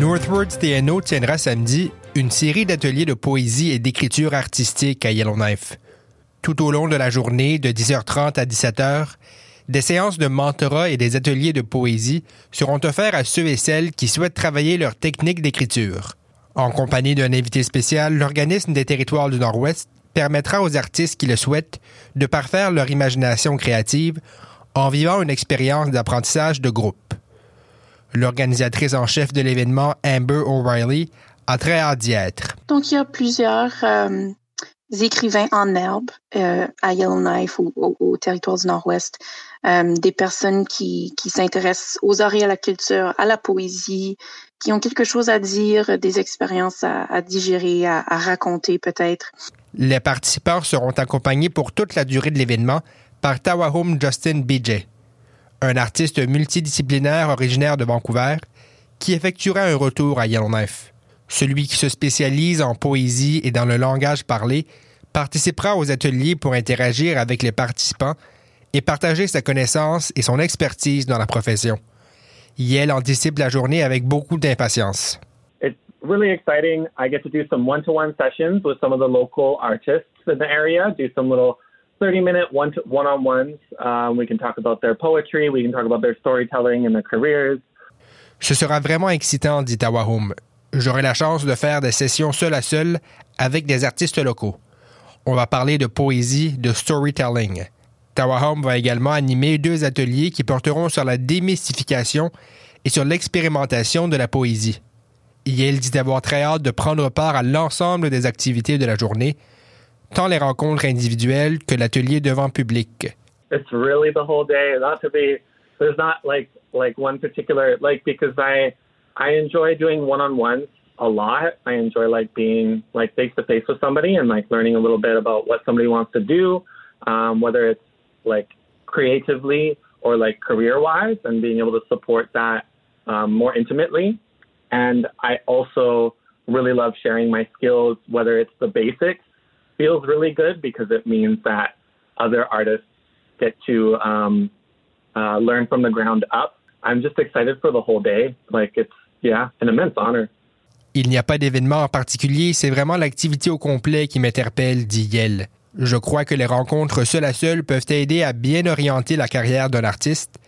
Northwards TNO tiendra samedi une série d'ateliers de poésie et d'écriture artistique à Yellowknife. Tout au long de la journée, de 10h30 à 17h, des séances de mentorat et des ateliers de poésie seront offerts à ceux et celles qui souhaitent travailler leur technique d'écriture. En compagnie d'un invité spécial, l'organisme des territoires du Nord-Ouest permettra aux artistes qui le souhaitent de parfaire leur imagination créative en vivant une expérience d'apprentissage de groupe. L'organisatrice en chef de l'événement, Amber O'Reilly, a très hâte d'y être. Donc, il y a plusieurs euh, écrivains en herbe euh, à Yellowknife ou au, territoire du Nord-Ouest, euh, des personnes qui, qui s'intéressent aux arts et à la culture, à la poésie, qui ont quelque chose à dire, des expériences à, à digérer, à, à raconter peut-être. Les participants seront accompagnés pour toute la durée de l'événement par Tawahum Justin BJ, un artiste multidisciplinaire originaire de Vancouver qui effectuera un retour à Yellowknife. Celui qui se spécialise en poésie et dans le langage parlé participera aux ateliers pour interagir avec les participants et partager sa connaissance et son expertise dans la profession. Yale anticipe la journée avec beaucoup d'impatience. It's really exciting. I get to do some one-to-one sessions with some of the local artists in the area, do some little 30 minute one on ones. Um, we can talk about their poetry, we can talk about their storytelling and their careers. Ce sera vraiment excitant, dit Tawahum. J'aurai la chance de faire des sessions seul à seul avec des artistes locaux. On va parler de poésie, de storytelling. Tawahum va également animer deux ateliers qui porteront sur la démystification et sur l'expérimentation de la poésie. Yale dit avoir très hâte de prendre part à l'ensemble des activités de la journée, tant les rencontres individuelles que l'atelier devant public. It's really the whole day. Not to be there's not like like one particular like because I I enjoy doing one-on-ones a lot. I enjoy like being like face to face with somebody and like learning a little bit about what somebody wants to do, um, whether it's like creatively or like career wise, and being able to support that um, more intimately. And I also really love sharing my skills, whether it's the basics feels really good because it means that other artists get to um, uh, learn from the ground up. I'm just excited for the whole day. Like it's yeah, an immense honor. Il n'y a pas d'événement en particulier, c'est vraiment l'activité au complet qui m'interpelle, dit Yel. Je crois que les rencontres seul à seul peuvent aider à bien orienter la carrière d'un artiste,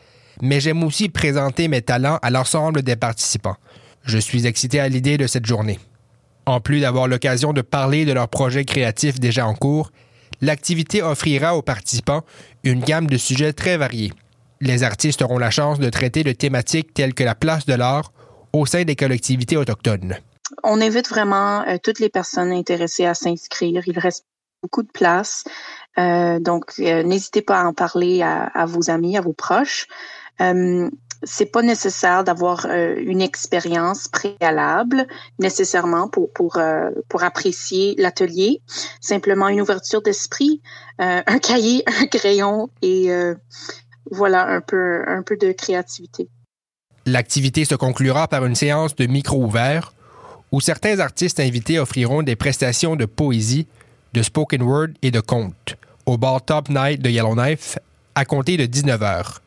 mais j'aime aussi présenter mes talents à l'ensemble des participants. Je suis excité à l'idée de cette journée. En plus d'avoir l'occasion de parler de leurs projets créatifs déjà en cours, l'activité offrira aux participants une gamme de sujets très variés. Les artistes auront la chance de traiter de thématiques telles que la place de l'art au sein des collectivités autochtones. On invite vraiment euh, toutes les personnes intéressées à s'inscrire. Il reste beaucoup de place. Euh, donc, euh, n'hésitez pas à en parler à, à, vos amis, à vos proches. C'est pas nécessaire d'avoir euh, une expérience préalable nécessairement pour pour euh, pour apprécier l'atelier. Simplement une ouverture d'esprit, euh, un cahier, un crayon et voilà un peu un peu de créativité. L'activité se conclura par une séance de micro ouvert où certains artistes invités offriront des prestations de poésie, de spoken word et de conte au bar Top Night de Yellowknife à compter de 19 heures.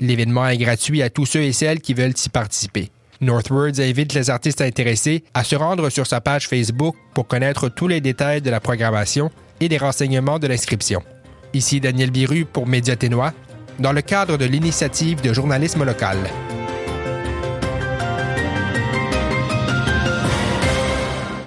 L'événement est gratuit à tous ceux et celles qui veulent y participer. Northwards invite les artistes intéressés à se rendre sur sa page Facebook pour connaître tous les détails de la programmation et des renseignements de l'inscription. Ici Daniel Biru pour Média Ténois, dans le cadre de l'initiative de journalisme local.